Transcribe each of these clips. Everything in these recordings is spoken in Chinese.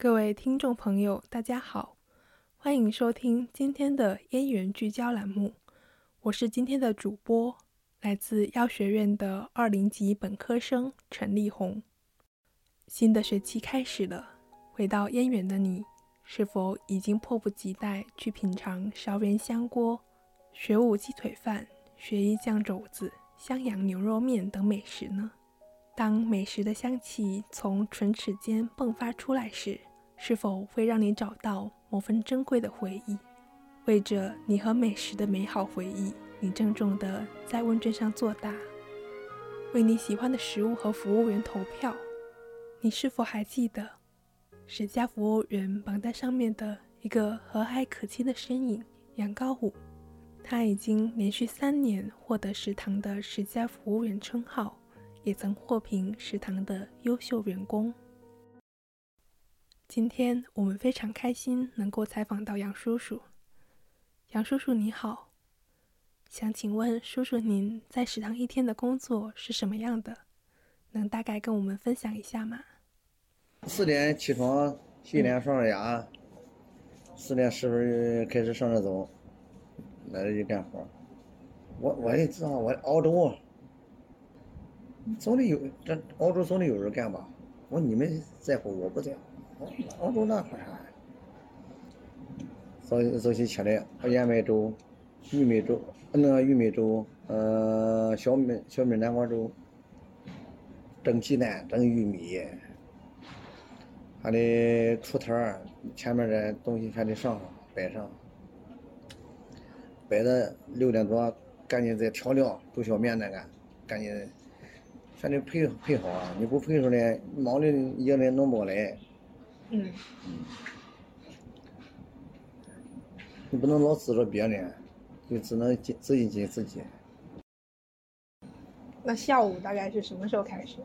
各位听众朋友，大家好，欢迎收听今天的燕园聚焦栏目。我是今天的主播，来自药学院的二零级本科生陈丽红。新的学期开始了，回到燕园的你，是否已经迫不及待去品尝烧圆香锅、学武鸡腿饭、学医酱肘子、襄阳牛肉面等美食呢？当美食的香气从唇齿间迸发出来时，是否会让你找到某份珍贵的回忆？为着你和美食的美好回忆，你郑重地在问卷上作答，为你喜欢的食物和服务员投票。你是否还记得十佳服务员榜单上面的一个和蔼可亲的身影——杨高武？他已经连续三年获得食堂的十佳服务员称号。也曾获评食堂的优秀员工。今天我们非常开心能够采访到杨叔叔。杨叔叔你好，想请问叔叔您在食堂一天的工作是什么样的？能大概跟我们分享一下吗？四点起床，洗脸刷刷牙，四点十分开始上着走，来了就干活。我我也知道，我熬粥。总得有这熬粥总得有人干吧？我说你们在乎，我不在乎。熬粥那块啥？早早起起来，燕麦粥、玉米粥，那个玉米粥，呃，小米小米南瓜粥，蒸鸡蛋、蒸玉米，还得出摊儿，前面的东西还得上上摆上，摆的六点多，赶紧再调料、煮小面那个，赶紧。还得配配好啊！你不配出来，忙的一个人弄不过来。嗯。你不能老指着别人，就只能紧自己紧自己。那下午大概是什么时候开始？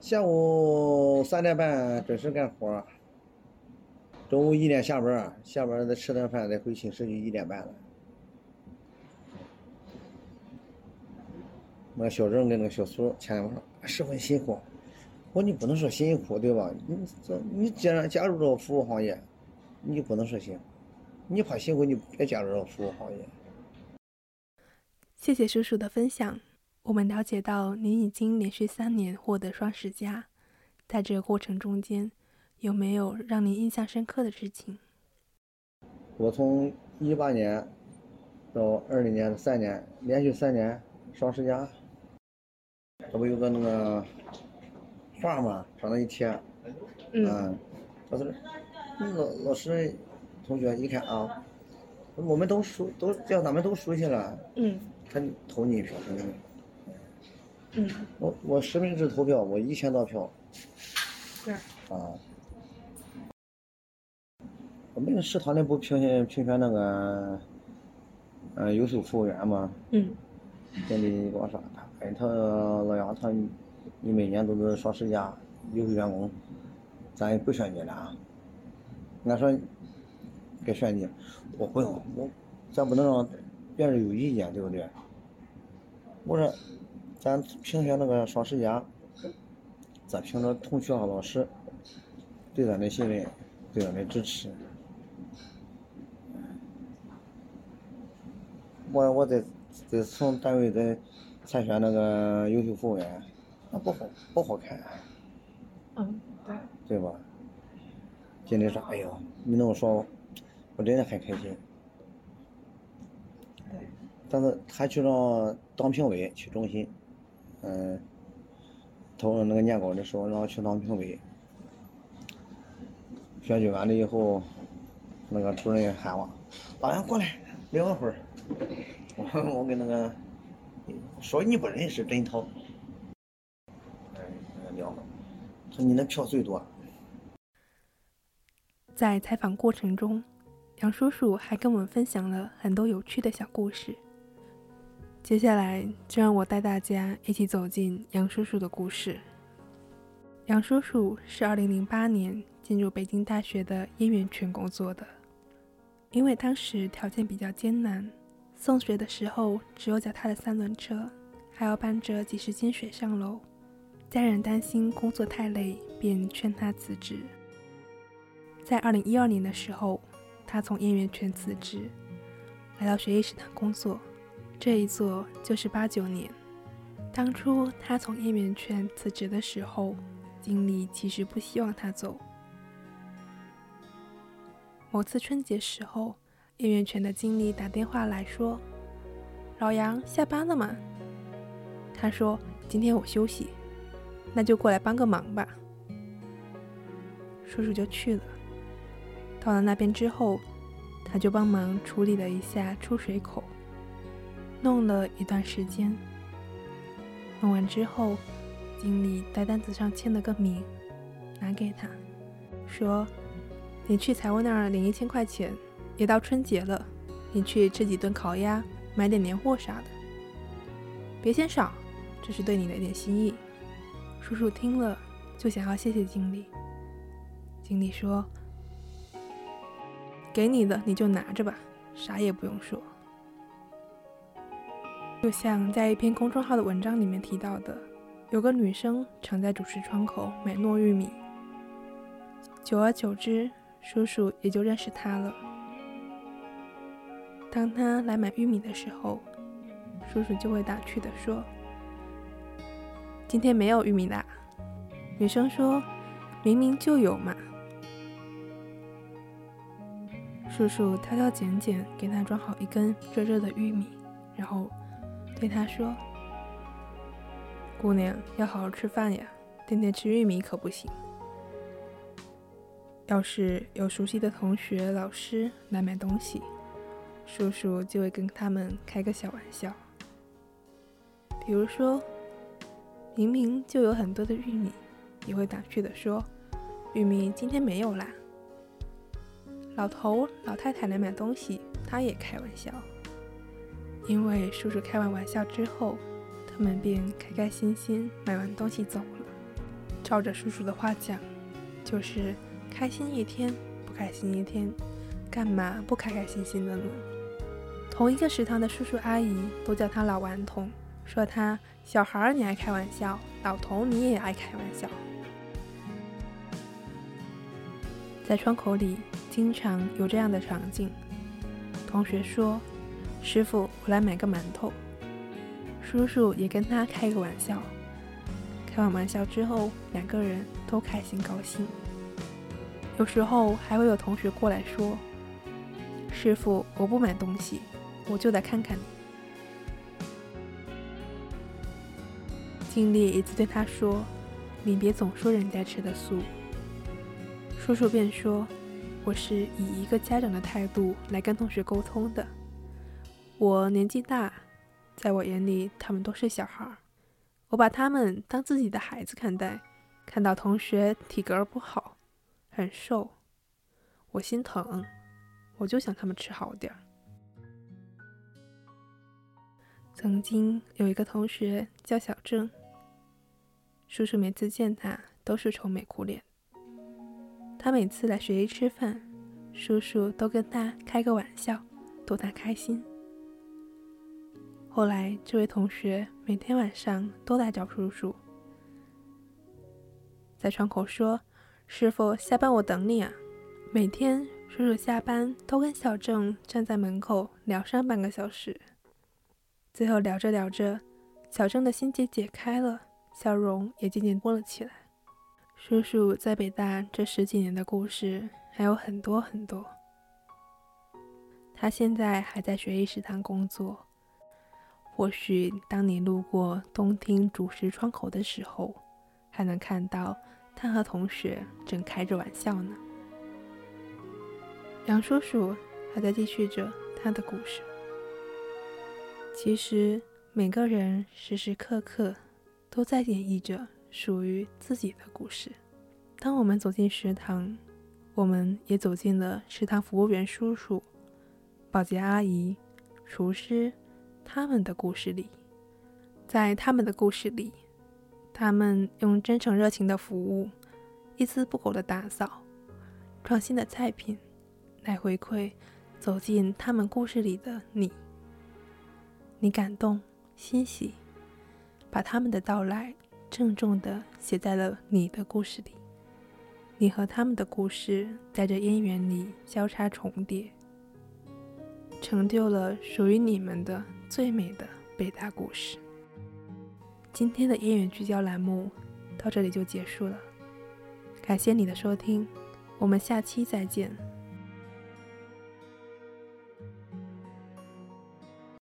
下午三点半准时干活。中午一点下班，下班再吃顿饭，再回寝室就一点半了。那个小郑跟那个小苏前两说十分辛苦，我你不能说辛苦对吧？你这你既然加入这服务行业，你就不能说辛苦。你怕辛苦，你别加入这服务行业。谢谢叔叔的分享。我们了解到您已经连续三年获得双十佳，在这个过程中间，有没有让您印象深刻的事情？我从一八年到二零年的三年，连续三年双十佳。这不有个那个画吗？上了一天，嗯，他说老老师同学一看啊，我们都熟，都叫咱们都熟悉了，嗯，他投你一票，嗯，我我实名制投票，我一千多票，是。啊，我们食堂里不评选评选那个，嗯，优秀服务员吗？嗯，经理给我说他老杨，他你每年都是双十佳优秀员工，咱也不选你了啊。俺说该选你，我不用，我咱不能让别人有意见，对不对？我说咱评选那个双十佳，咱凭着同学和老师对咱的信任，对咱的支持。我我在在从单位在。参选那个优秀服务员，那不好不好看。嗯，对。对吧？经理说：“哎呦，你那么说，我真的很开心。”对。但是他去让当评委去中心，嗯，投那个年稿的时候让我去当评委。选举完了以后，那个主任喊我：“老杨过来聊会儿。”我我跟那个。说你不认识甄涛，哎，聊说你那票最多。在采访过程中，杨叔叔还跟我们分享了很多有趣的小故事。接下来就让我带大家一起走进杨叔叔的故事。杨叔叔是2008年进入北京大学的燕园群工作的，因为当时条件比较艰难。送水的时候只有脚踏的三轮车，还要搬着几十斤水上楼。家人担心工作太累，便劝他辞职。在二零一二年的时候，他从演员圈辞职，来到学艺食堂工作。这一做就是八九年。当初他从演员圈辞职的时候，经理其实不希望他走。某次春节时候，演员圈的经理打电话来说：“老杨下班了吗？”他说：“今天我休息，那就过来帮个忙吧。”叔叔就去了。到了那边之后，他就帮忙处理了一下出水口，弄了一段时间。弄完之后，经理在单子上签了个名，拿给他，说：“你去财务那儿领一千块钱，也到春节了，你去吃几顿烤鸭，买点年货啥的，别嫌少，这是对你的一点心意。”叔叔听了就想要谢谢经理。经理说：“给你的你就拿着吧，啥也不用说。”就像在一篇公众号的文章里面提到的，有个女生常在主食窗口买糯玉米，久而久之，叔叔也就认识她了。当她来买玉米的时候，叔叔就会打趣的说：“今天没有玉米啦。”女生说：“明明就有嘛。”叔叔挑挑拣拣给她装好一根热热的玉米，然后。对他说：“姑娘要好好吃饭呀，天天吃玉米可不行。要是有熟悉的同学、老师来买东西，叔叔就会跟他们开个小玩笑，比如说，明明就有很多的玉米，也会打趣的说：‘玉米今天没有啦。’老头、老太太来买东西，他也开玩笑。”因为叔叔开完玩笑之后，他们便开开心心买完东西走了。照着叔叔的话讲，就是开心一天，不开心一天，干嘛不开开心心的呢？同一个食堂的叔叔阿姨都叫他老顽童，说他小孩儿你爱开玩笑，老头你也爱开玩笑。在窗口里经常有这样的场景，同学说。师傅，我来买个馒头。叔叔也跟他开个玩笑。开完玩笑之后，两个人都开心高兴。有时候还会有同学过来说：“师傅，我不买东西，我就来看看你。”经理一次对他说：“你别总说人家吃的素。”叔叔便说：“我是以一个家长的态度来跟同学沟通的。”我年纪大，在我眼里，他们都是小孩儿。我把他们当自己的孩子看待。看到同学体格不好，很瘦，我心疼，我就想他们吃好点儿。曾经有一个同学叫小郑，叔叔每次见他都是愁眉苦脸。他每次来学艺吃饭，叔叔都跟他开个玩笑，逗他开心。后来，这位同学每天晚上都来找叔叔，在窗口说：“师傅，下班我等你啊。”每天，叔叔下班都跟小郑站在门口聊上半个小时。最后聊着聊着，小郑的心结解开了，笑容也渐渐多了起来。叔叔在北大这十几年的故事还有很多很多。他现在还在学艺食堂工作。或许当你路过东厅主食窗口的时候，还能看到他和同学正开着玩笑呢。杨叔叔还在继续着他的故事。其实每个人时时刻刻都在演绎着属于自己的故事。当我们走进食堂，我们也走进了食堂服务员叔叔、保洁阿姨、厨师。他们的故事里，在他们的故事里，他们用真诚热情的服务，一丝不苟的打扫，创新的菜品，来回馈走进他们故事里的你。你感动、欣喜，把他们的到来郑重的写在了你的故事里。你和他们的故事在这烟缘里交叉重叠，成就了属于你们的最美的北大故事。今天的烟缘聚焦栏目到这里就结束了，感谢你的收听，我们下期再见。